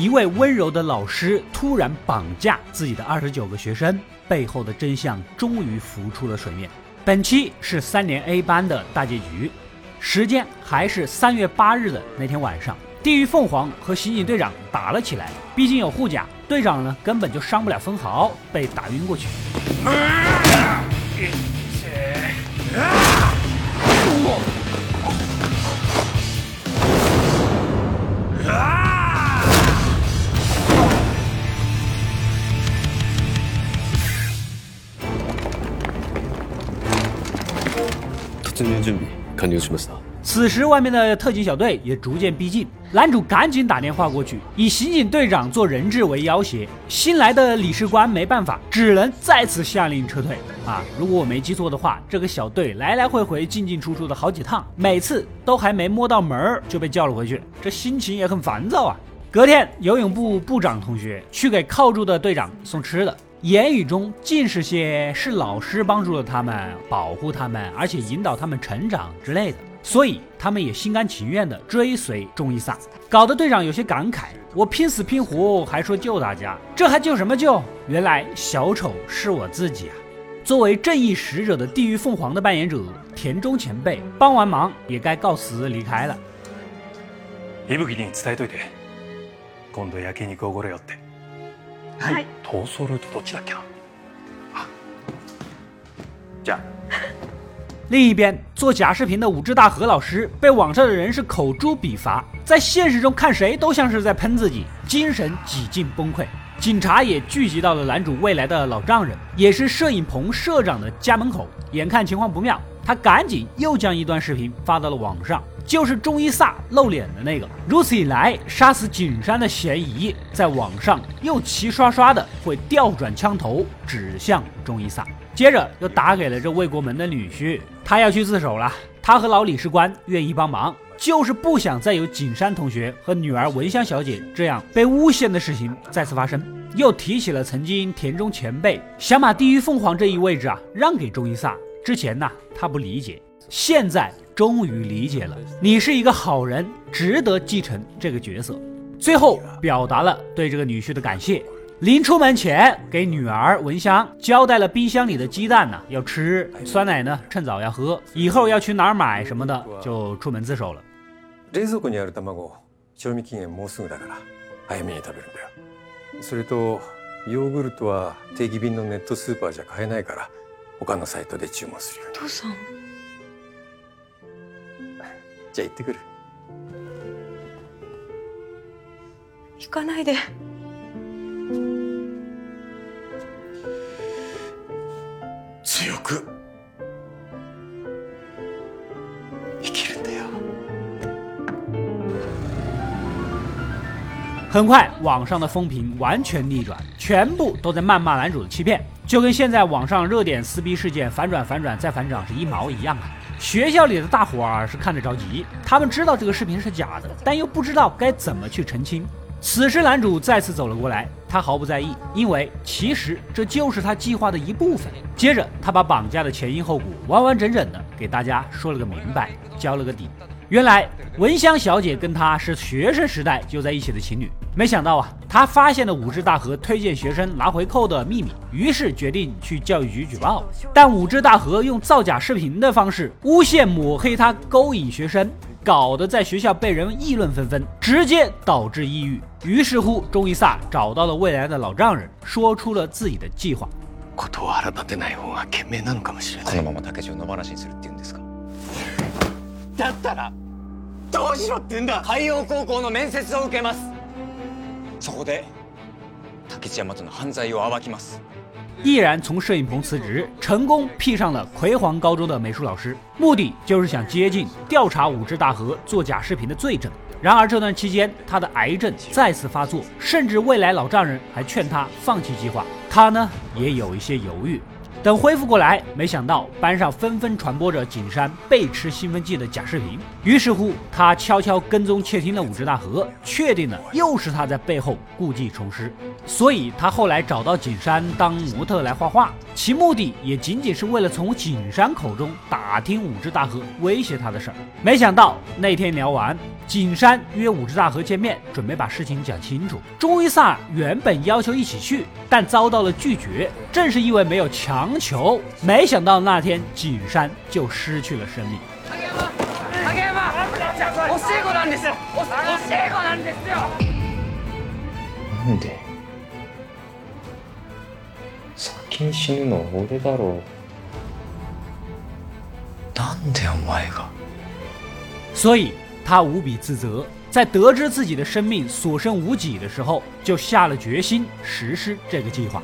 一位温柔的老师突然绑架自己的二十九个学生，背后的真相终于浮出了水面。本期是三年 A 班的大结局，时间还是三月八日的那天晚上。地狱凤凰和刑警队长打了起来，毕竟有护甲，队长呢根本就伤不了分毫，被打晕过去。突入準備完了しました此时，外面的特警小队也逐渐逼近。男主赶紧打电话过去，以刑警队长做人质为要挟。新来的理事官没办法，只能再次下令撤退。啊，如果我没记错的话，这个小队来来回回进进出出的好几趟，每次都还没摸到门儿就被叫了回去，这心情也很烦躁啊。隔天，游泳部部长同学去给靠住的队长送吃的。 言语中尽是些是老师帮助了他们，保护他们，而且引导他们成长之类的，所以他们也心甘情愿地追随中伊萨，搞得队长有些感慨：我拼死拼活还说救大家，这还救什么救？原来小丑是我自己啊！作为正义使者的地狱凤凰的扮演者田中前辈，帮完忙也该告辞离开了。伊吹に伝えといて、今度焼肉おごれよって。 はい逃走ルートどっちだっけなあじゃあ另一边，做假视频的武智大和老师被网上的人是口诛笔伐，在现实中看谁都像是在喷自己，精神几近崩溃。警察也聚集到了男主未来的老丈人，也是摄影棚社长的家门口。眼看情况不妙，他赶紧又将一段视频发到了网上。 就是中伊萨露脸的那个，如此一来，杀死景山的嫌疑在网上又齐刷刷的会调转枪头指向中伊萨，接着又打给了这魏国门的女婿，他要去自首了。他和老理事官愿意帮忙，就是不想再有景山同学和女儿文香小姐这样被诬陷的事情再次发生。又提起了曾经田中前辈想把地狱凤凰这一位置啊让给中伊萨，之前呢他不理解，现在。终于理解了，你是一个好人，值得继承这个角色。最后表达了对这个女婿的感谢。临出门前，给女儿文香交代了冰箱里的鸡蛋呢要吃，酸奶呢趁早要喝，以后要去哪儿买什么的，就出门自首了。冷蔵庫にある卵、賞味期限もうすぐだから早めに食べるんだよ。それとヨーグルトは定期便のネットスーパーじゃ買えないから他のサイトで注文するように。父さん。 じゃあ行ってくる。行かないで。強く。生きるんだよ。很快，网上的风评完全逆转，全部都在谩骂男主的欺骗，就跟现在网上热点撕逼事件反转、反转再反转是一毛一样啊！学校里的大伙儿是看着着急，他们知道这个视频是假的，但又不知道该怎么去澄清。此时，男主再次走了过来，他毫不在意，因为其实这就是他计划的一部分。接着，他把绑架的前因后果完完整整的给大家说了个明白，交了个底。原来文香小姐跟他是学生时代就在一起的情侣，没想到啊，他发现了武志大和推荐学生拿回扣的秘密，于是决定去教育局举报。但武志大和用造假视频的方式诬陷抹黑他，勾引学生，搞得在学校被人议论纷纷，直接导致抑郁。于是乎，中一萨找到了未来的老丈人，说出了自己的计划。だったらどうしろって言うんだ海洋高校の面接を受けますそこで竹内山との犯罪を暴きます毅然从摄影棚辞职，成功披上了葵黄高中的美术老师，目的就是想接近调查武智大和做假视频的罪证。然而这段期间，他的癌症再次发作，甚至未来老丈人还劝他放弃计划，他呢也有一些犹豫。 等恢复过来，没想到班上纷纷传播着景山被吃兴奋剂的假视频。于是乎，他悄悄跟踪窃听了武志大河，确定了又是他在背后故技重施。所以他后来找到景山当模特来画画，其目的也仅仅是为了从景山口中打听武志大河威胁他的事儿。没想到那天聊完，景山约武志大河见面，准备把事情讲清楚。中伊萨原本要求一起去，但遭到了拒绝，正是因为没有强。强求，没想到那天景山就失去了生命。なんで先に死ぬの俺だろうなんでお前が所以他无比自责，在得知自己的生命所剩无几的时候，就下了决心实施这个计划。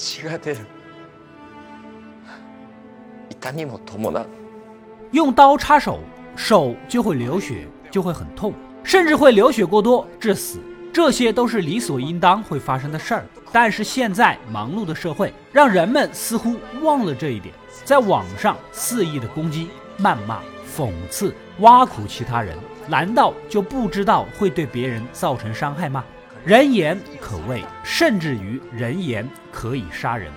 血が出る。用刀插手，手就会流血，就会很痛，甚至会流血过多致死。这些都是理所应当会发生的事儿。但是现在忙碌的社会，让人们似乎忘了这一点，在网上肆意的攻击、谩骂、讽刺、挖苦其他人，难道就不知道会对别人造成伤害吗？人言可畏，甚至于人言可以杀人。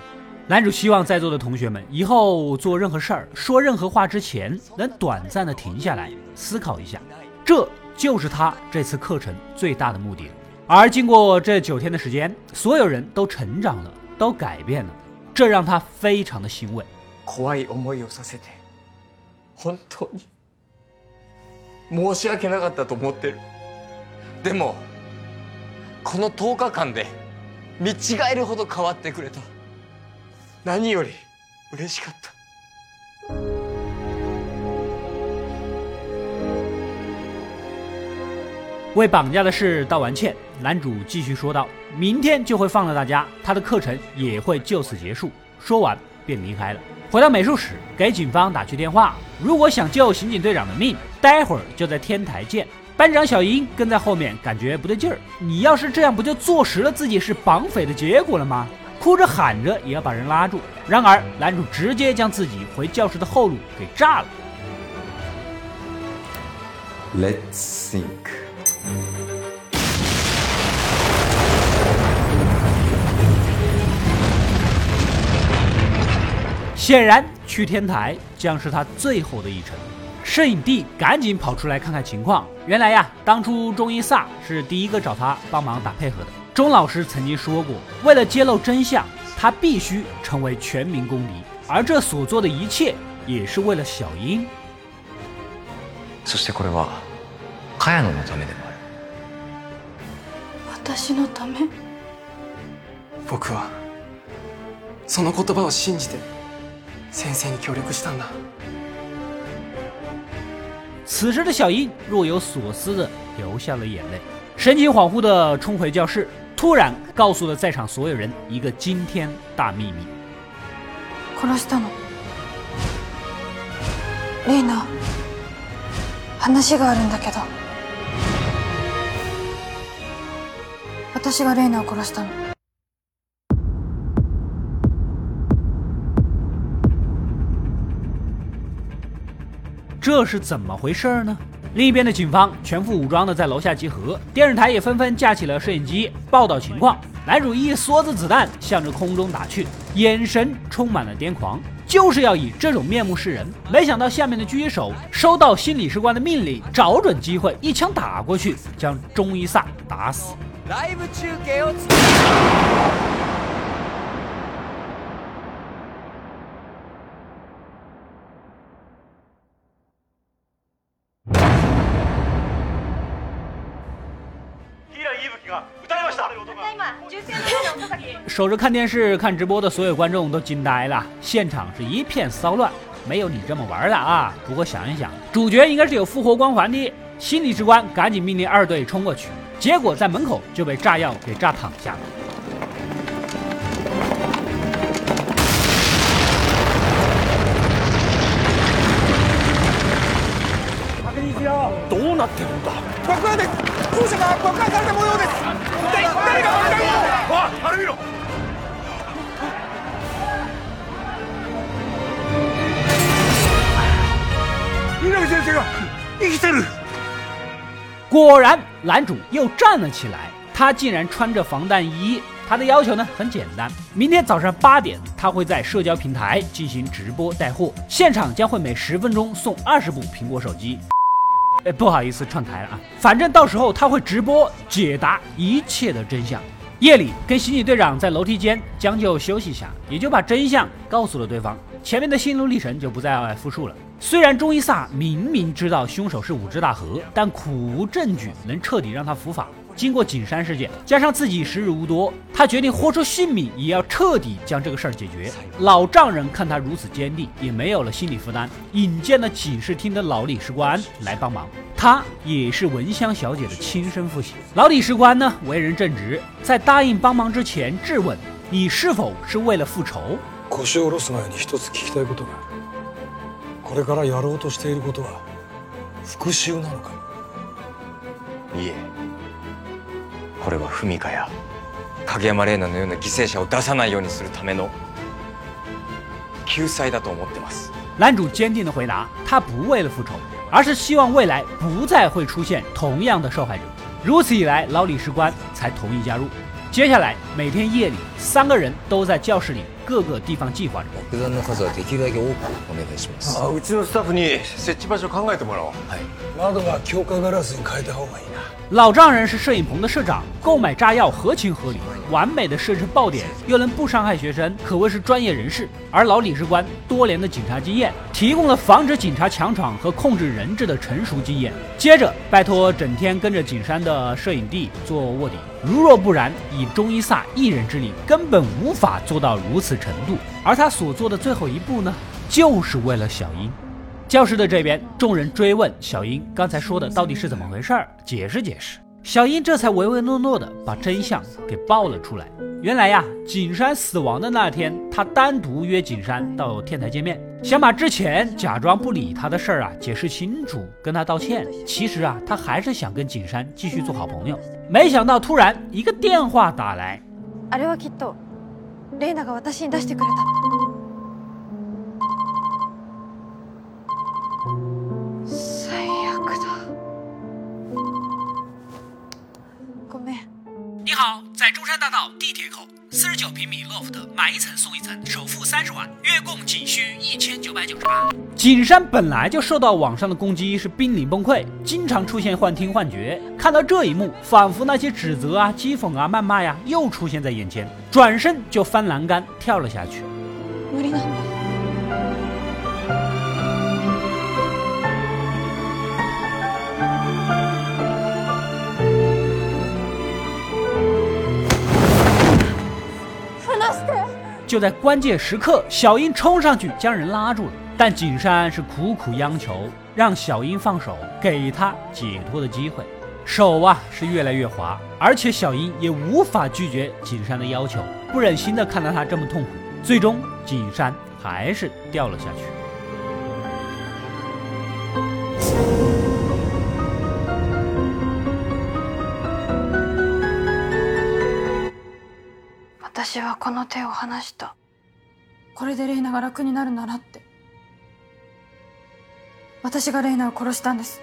男主希望在座的同学们以后做任何事儿、说任何话之前，能短暂的停下来思考一下，这就是他这次课程最大的目的。而经过这九天的时间，所有人都成长了，都改变了，这让他非常的欣慰。怖い思いをさせて、本当に申し訳なかったと思ってる。でも、 この10日間で見違えるほど変わってくれた。何より嬉しかった。为绑架的事道完歉，男主继续说道：“明天就会放了大家，他的课程也会就此结束。”说完便离开了。回到美术室，给警方打去电话：“如果想救刑警队长的命，待会儿就在天台见。” 班长小英跟在后面，感觉不对劲儿：“你要是这样，不就坐实了自己是绑匪的结果了吗？”哭着喊着也要把人拉住，然而男主直接将自己回教室的后路给炸了。Let's think。显然去天台将是他最后的一程。摄影帝赶紧跑出来看看情况。原来呀，当初中医萨是第一个找他帮忙打配合的。钟老师曾经说过，为了揭露真相，他必须成为全民公敌，而这所做的一切也是为了小英。そしてこれは茅野のためでもある。私のため。僕はその言葉を信じて先生に協力したんだ。 此时的小英若有所思的流下了眼泪，神情恍惚的冲回教室。突然告诉了在场所有人一个惊天大秘密。殺したの。レイナ、話があるんだけど。私がレイナを殺したの。 这是怎么回事呢？另一边的警方全副武装的在楼下集合，电视台也纷纷架起了摄影机报道情况。男主一梭子子弹向着空中打去，眼神充满了癫狂，就是要以这种面目示人。没想到下面的狙击手收到新理事官的命令，找准机会一枪打过去，将中伊萨打死。守着看电视、看直播的所有观众都惊呆了，现场是一片骚乱。没有你这么玩的啊！不过想一想，主角应该是有复活光环的。心理之官赶紧命令二队冲过去，结果在门口就被炸药给炸躺下了。果然，男主又站了起来。他竟然穿着防弹衣。他的要求呢很简单：明天早上八点，他会在社交平台进行直播带货，现场将会每十分钟送二十部苹果手机。哎，不好意思串台了啊！反正到时候他会直播解答一切的真相。夜里跟刑警队长在楼梯间将就休息一下，也就把真相告诉了对方。前面的心路历程就不再复述了。虽然中伊萨明明知道凶手是武之大和，但苦无证据能彻底让他伏法。经过景山事件，加上自己时日无多，他决定豁出性命也要彻底将这个事儿解决。老丈人看他如此坚定，也没有了心理负担，引荐了警视厅的老理事官来帮忙。他也是文香小姐的亲生父亲。老理事官呢，为人正直，在答应帮忙之前质问：“你是否是为了复仇？”これからやろうとしていることは復讐なのか？いえ。これは文香や影山玲奈のような犠牲者を出さないようにするための救済だと思ってます。男主坚定的回答他不为了复仇而是希望未来不再会出现同样的受害者。如此一来老理事官才同意加入接下来每天夜里三个人都在教室里各个地方计划着爆弾の数はできるだけ多くお願いしますあうちのスタッフに設置場所考えてもらおうはい窓が強化ガラスに変えた方がいいな 老丈人是摄影棚的社长，购买炸药合情合理，完美的设置爆点，又能不伤害学生，可谓是专业人士。而老理事官多年的警察经验，提供了防止警察强闯和控制人质的成熟经验。接着拜托整天跟着景山的摄影弟做卧底，如若不然，以中医萨一人之力，根本无法做到如此程度。而他所做的最后一步呢，就是为了小英。教室的这边，众人追问小英刚才说的到底是怎么回事儿，解释解释。小英这才唯唯诺诺的把真相给爆了出来。原来呀，景山死亡的那天，他单独约景山到天台见面，想把之前假装不理他的事儿啊解释清楚，跟他道歉。其实啊，他还是想跟景山继续做好朋友。没想到突然一个电话打来。在中山大道地铁口四十九平米 loft，买一层送一层，首付三十万，月供仅需一千九百九十八。景山本来就受到网上的攻击，是濒临崩溃，经常出现幻听幻觉。看到这一幕，仿佛那些指责啊、讥讽啊、谩骂呀，又出现在眼前，转身就翻栏杆跳了下去。就在关键时刻，小英冲上去将人拉住了，但景山是苦苦央求让小英放手，给他解脱的机会。手啊是越来越滑，而且小英也无法拒绝景山的要求，不忍心的看到他这么痛苦，最终景山还是掉了下去。私はこの手を離したこれでレイナが楽になるならって私がレイナを殺したんです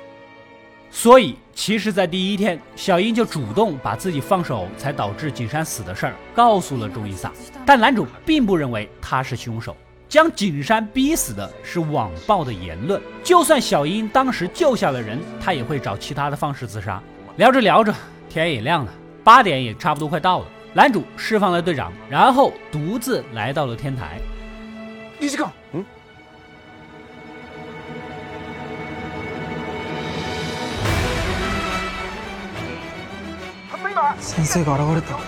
所以，其实，在第一天，小英就主动把自己放手才导致景山死的事儿告诉了钟伊萨，但男主并不认为他是凶手，将景山逼死的是网暴的言论。就算小英当时救下了人，他也会找其他的方式自杀。聊着聊着，天也亮了，八点也差不多快到了。 男主释放了队长，然后独自来到了天台。理事官，嗯，先生が現れた。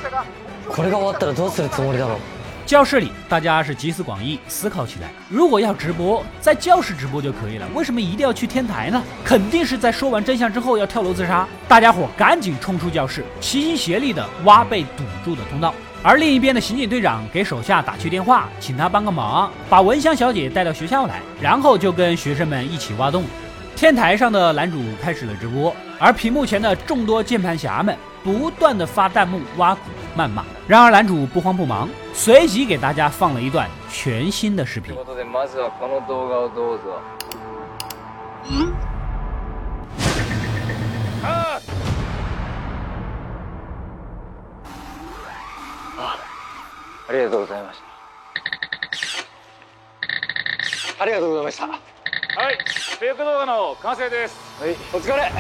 これが終わったらどうするつもりだろう 教室里，大家是集思广益，思考起来。如果要直播，在教室直播就可以了，为什么一定要去天台呢？肯定是在说完真相之后要跳楼自杀。大家伙赶紧冲出教室，齐心协力的挖被堵住的通道。而另一边的刑警队长给手下打去电话，请他帮个忙，把蚊香小姐带到学校来，然后就跟学生们一起挖洞。天台上的男主开始了直播，而屏幕前的众多键盘侠们不断的发弹幕挖苦谩骂。然而男主不慌不忙，随即给大家放了一段全新的视频。ありがとうございましたありがとうございましたはいフェイク動画の完成ですはいお疲れ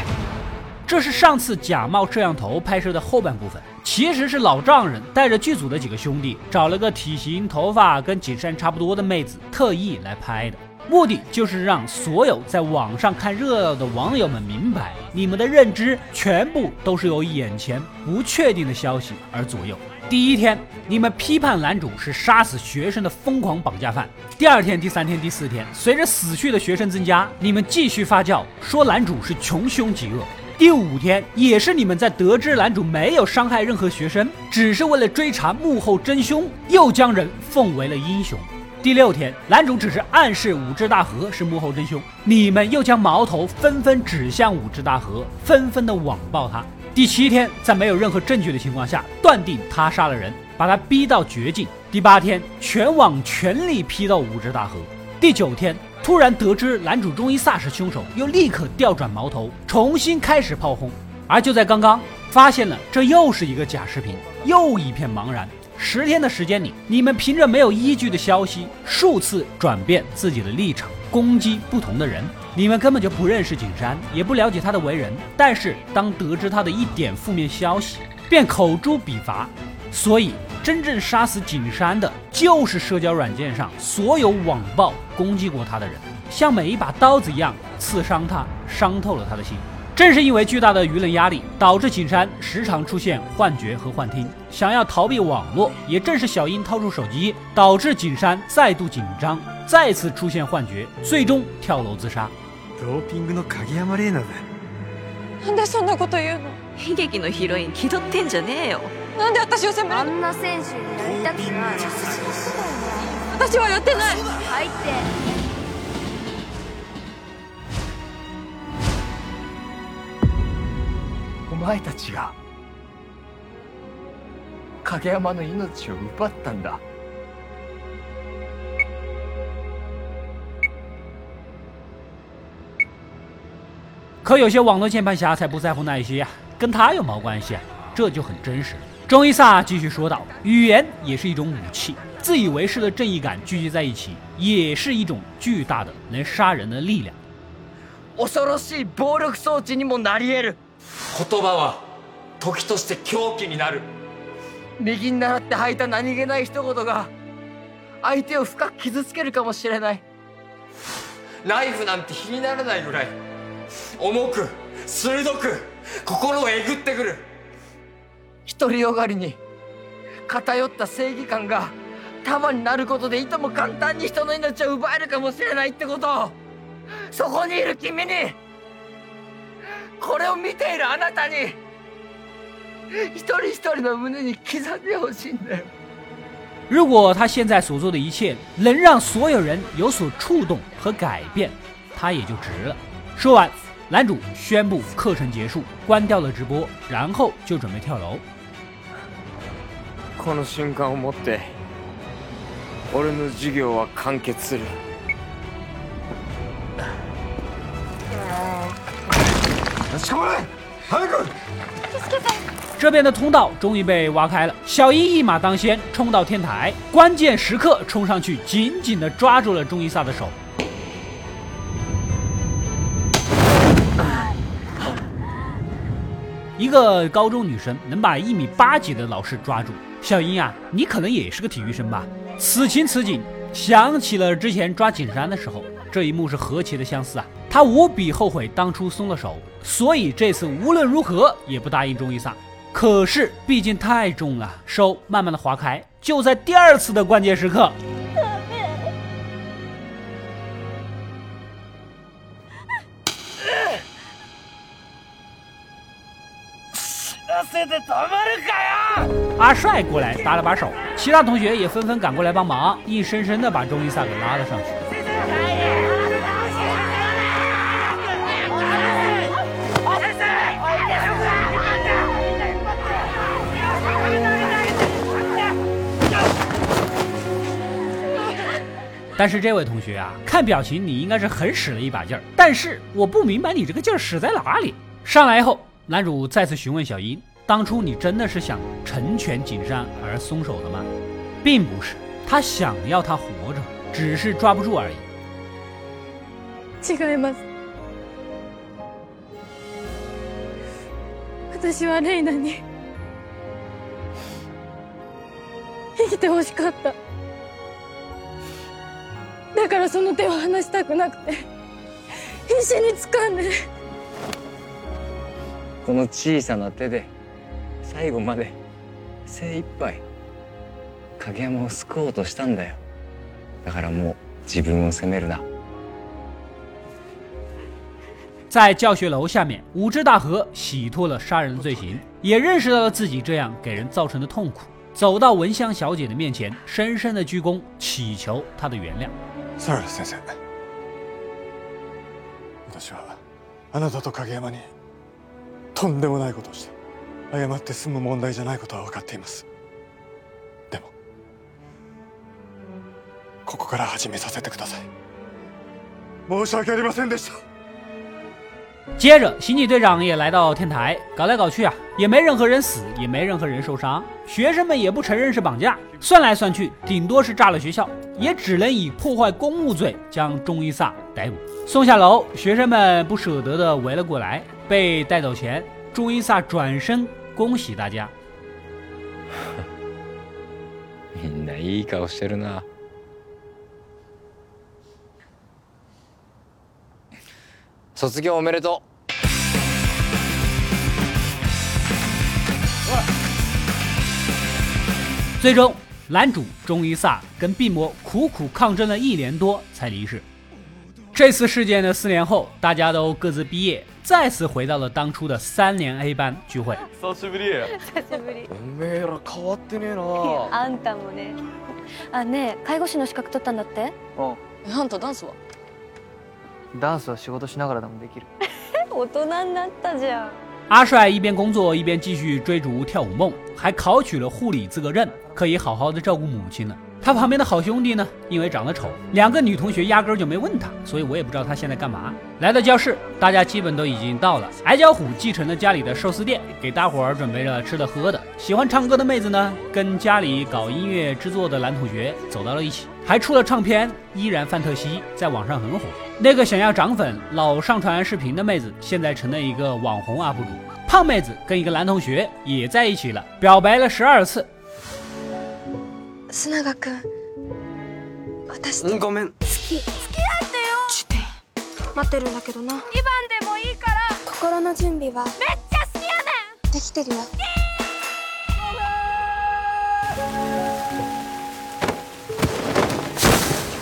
这是上次假冒摄像头拍摄的后半部分， 其实是老丈人带着剧组的几个兄弟，找了个体型、头发跟景山差不多的妹子，特意来拍的。目的就是让所有在网上看热闹的网友们明白，你们的认知全部都是由眼前不确定的消息而左右。第一天，你们批判男主是杀死学生的疯狂绑架犯；第二天、第三天、第四天，随着死去的学生增加，你们继续发酵，说男主是穷凶极恶。第五天，也是你们在得知男主没有伤害任何学生，只是为了追查幕后真凶，又将人奉为了英雄。第六天，男主只是暗示武志大河是幕后真凶，你们又将矛头纷纷指向武志大河，纷纷的网暴他。第七天，在没有任何证据的情况下，断定他杀了人，把他逼到绝境。第八天，全网全力批斗武志大河。第九天。突然得知男主中伊萨是凶手，又立刻调转矛头，重新开始炮轰。而就在刚刚，发现了这又是一个假视频，又一片茫然。十天的时间里，你们凭着没有依据的消息，数次转变自己的立场，攻击不同的人。你们根本就不认识景山，也不了解他的为人，但是当得知他的一点负面消息，便口诛笔伐。所以。真正杀死景山的，就是社交软件上所有网暴攻击过他的人，像每一把刀子一样刺伤他，伤透了他的心。正是因为巨大的舆论压力，导致景山时常出现幻觉和幻听，想要逃避网络。也正是小樱掏出手机，导致景山再度紧张，再次出现幻觉，最终跳楼自杀。ドーピングの影山玲奈だ。なんでそんなこと言うの？悲劇のヒロイン気取ってんじゃねえよ。 なんで私を責めるあんな選手になりたくない私はやってない入ってお前たちが影山の命を奪ったんだ可有些网络键盘侠才不在乎那一些呀，跟他有毛关系啊？这就很真实。中伊萨继续说道：“语言也是一种武器，自以为是的正义感聚集在一起，也是一种巨大的能杀人的力量。”恐ろしい暴力装置にもなり得る。言葉は時として狂気になる。右に習って吐いた何気ない一言が相手を深く傷つけるかもしれない。ナイフなんて比にならないぐらい重く鋭く心をえぐってくる。独りよがりに偏った正義感が束になることでいとも簡単に人の命を奪えるかもしれないってことをそこにいる君にこれを見ているあなたに一人一人の胸に刻んでほしいんだよ。如果他现在所做的一切能让所有人有所触动和改变，他也就值了。说完，男主宣布课程结束，关掉了直播，然后就准备跳楼。この瞬間をもって俺の授業は完結する这边的通道终于被挖开了，小樱一马当先冲到天台，关键时刻冲上去，紧紧的抓住了中伊萨的手。一个高中女生能把一米八几的老师抓住， 小樱啊，你可能也是个体育生吧？此情此景，想起了之前抓景山的时候，这一幕是何其的相似啊！他无比后悔当初松了手，所以这次无论如何也不答应中伊萨。可是毕竟太重了，手慢慢的划开。就在第二次的关键时刻，阿帅过来搭了把手，其他同学也纷纷赶过来帮忙，硬生生的把钟伊萨给拉了上去。但是这位同学啊，看表情你应该是很使了一把劲儿，但是我不明白你这个劲儿使在哪里。上来后，男主再次询问小樱：“当初你真的是想成全景山而松手的吗？”并不是，他想要他活着，只是抓不住而已。違います。私はレイナに生きてほしかった。だからその手を離したくなくて必死に掴んでこの小さな手で 最後まで精一杯影山を救おうとしたんだよだからもう自分を責めるな在教学楼下面，武志大和洗脱了杀人的罪行，也认识到了自己这样给人造成的痛苦，走到文香小姐的面前，深深的鞠躬，祈求她的原谅。サラ先生私はあなたと影山にとんでもないことをして 謝って済む問題じゃないことは分かっていますでもここから始めさせてください申し訳ありませんでした接着，刑警队长也来到天台，搞来搞去啊，也没任何人死，也没任何人受伤，学生们也不承认是绑架，算来算去，顶多是炸了学校，也只能以破坏公务罪将钟伊萨逮捕。送下楼，学生们不舍得的围了过来，被带走前，钟伊萨转身 恭喜大家。みんないい顔してるな卒業おめでと最终，男主钟伊萨跟病魔苦苦抗争了一年多才离世。 这次事件的四年后，大家都各自毕业，再次回到了当初的三年 A 班聚会。久しぶりうおめえら変わってねえなあんたもねあねえ介護士の資格取ったんだってあんたダンスはダンスは仕事しながらでもできる大人になったじゃん阿帅一边工作一边继续追逐跳舞梦，还考取了护理资格证，可以好好的照顾母亲了。 他旁边的好兄弟呢，因为长得丑，两个女同学压根儿就没问他，所以我也不知道他现在干嘛。来到教室，大家基本都已经到了。矮脚虎继承了家里的寿司店，给大伙儿准备了吃的喝的。喜欢唱歌的妹子呢，跟家里搞音乐制作的男同学走到了一起，还出了唱片，依然范特西在网上很火。那个想要涨粉、老上传视频的妹子，现在成了一个网红 UP 主。胖妹子跟一个男同学也在一起了，表白了十二次。須永君私とうんごめん。待ってるんだけどな。2番でもいいから。心の準備はめっちゃ好きやねん。できてるよ。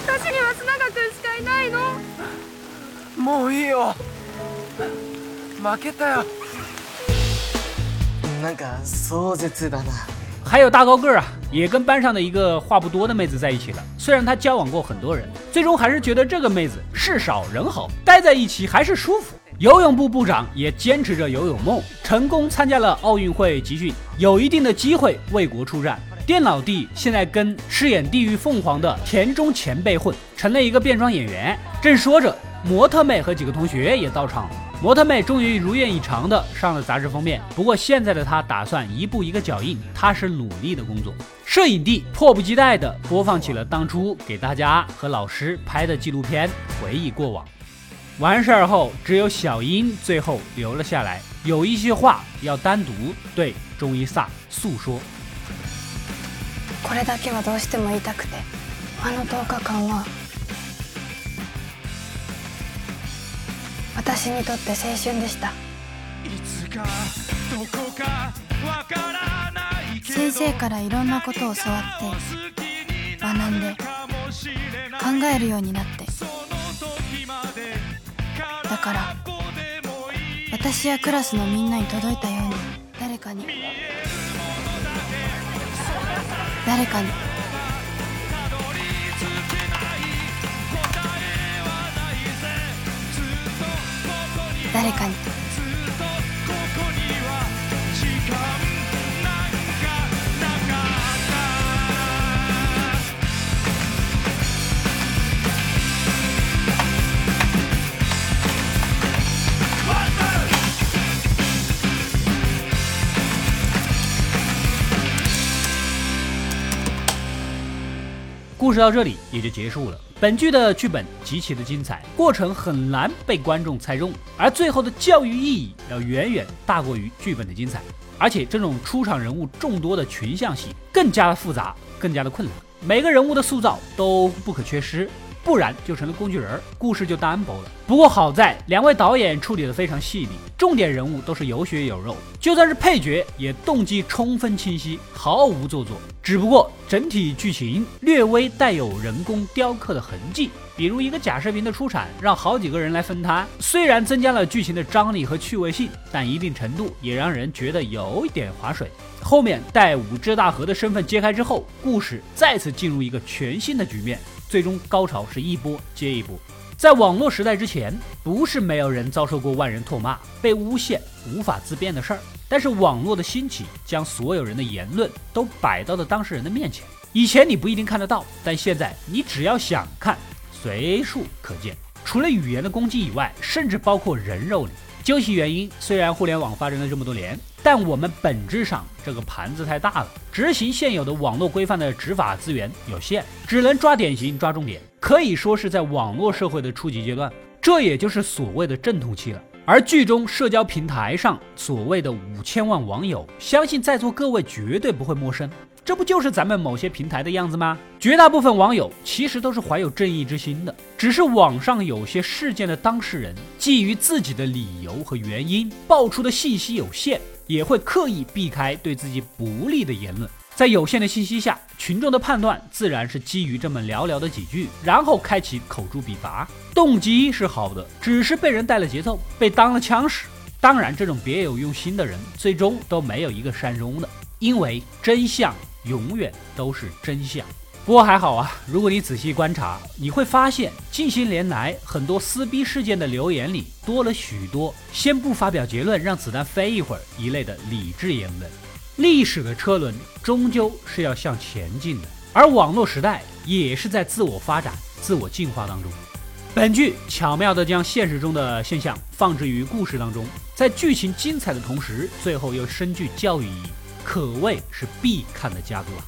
私には須永君しかいないの。もういいよ。負けたよ。なんか壮絶だな还有大高个儿啊，也跟班上的一个话不多的妹子在一起了。虽然他交往过很多人，最终还是觉得这个妹子事少人好，待在一起还是舒服。游泳部部长也坚持着游泳梦，成功参加了奥运会集训，有一定的机会为国出战。电脑弟现在跟饰演地狱凤凰的田中前辈混，成了一个变装演员。正说着，模特妹和几个同学也到场了。模特妹终于如愿以偿的上了杂志封面，不过现在的她打算一步一个脚印，踏实努力的工作。摄影帝迫不及待的播放起了当初给大家和老师拍的纪录片，回忆过往。完事儿后，只有小樱最后留了下来，有一些话要单独对钟伊萨诉说。これだけはどうしても言いたくてあの10日間は 私にとって青春でした。先生からいろんなことを教わって学んで考えるようになって。だから私やクラスのみんなに届いたように誰かに誰かに誰かに。故事到这里也就结束了。本剧的剧本极其的精彩，过程很难被观众猜中，而最后的教育意义要远远大过于剧本的精彩。而且这种出场人物众多的群像戏更加的复杂，更加的困难，每个人物的塑造都不可缺失。不然就成了工具人，故事就单薄了。不过好在两位导演处理的非常细腻，重点人物都是有血有肉，就算是配角也动机充分清晰，毫无做作。只不过整体剧情略微带有人工雕刻的痕迹，比如一个假视频的出产，让好几个人来分摊，虽然增加了剧情的张力和趣味性，但一定程度也让人觉得有一点划水。后面待五只大河的身份揭开之后，故事再次进入一个全新的局面。最终高潮是一波接一波。在网络时代之前，不是没有人遭受过万人唾骂、被诬陷、无法自辩的事儿。但是网络的兴起，将所有人的言论都摆到了当事人的面前。以前你不一定看得到，但现在你只要想看，随处可见。除了语言的攻击以外，甚至包括人肉你。究其原因，虽然互联网发展了这么多年。但我们本质上这个盘子太大了，执行现有的网络规范的执法资源有限，只能抓典型、抓重点，可以说是在网络社会的初级阶段，这也就是所谓的阵痛期了。而剧中社交平台上所谓的五千万网友，相信在座各位绝对不会陌生。这不就是咱们某些平台的样子吗？绝大部分网友其实都是怀有正义之心的，只是网上有些事件的当事人基于自己的理由和原因，爆出的信息有限，也会刻意避开对自己不利的言论。在有限的信息下，群众的判断自然是基于这么寥寥的几句，然后开启口诛笔伐。动机是好的，只是被人带了节奏，被当了枪使。当然，这种别有用心的人，最终都没有一个善终的，因为真相。永远都是真相。不过还好啊，如果你仔细观察，你会发现近些年来很多撕逼事件的留言里多了许多“先不发表结论，让子弹飞一会儿”一类的理智言论。历史的车轮终究是要向前进的，而网络时代也是在自我发展、自我进化当中。本剧巧妙地将现实中的现象放置于故事当中，在剧情精彩的同时，最后又深具教育意义。可谓是必看的佳作啊。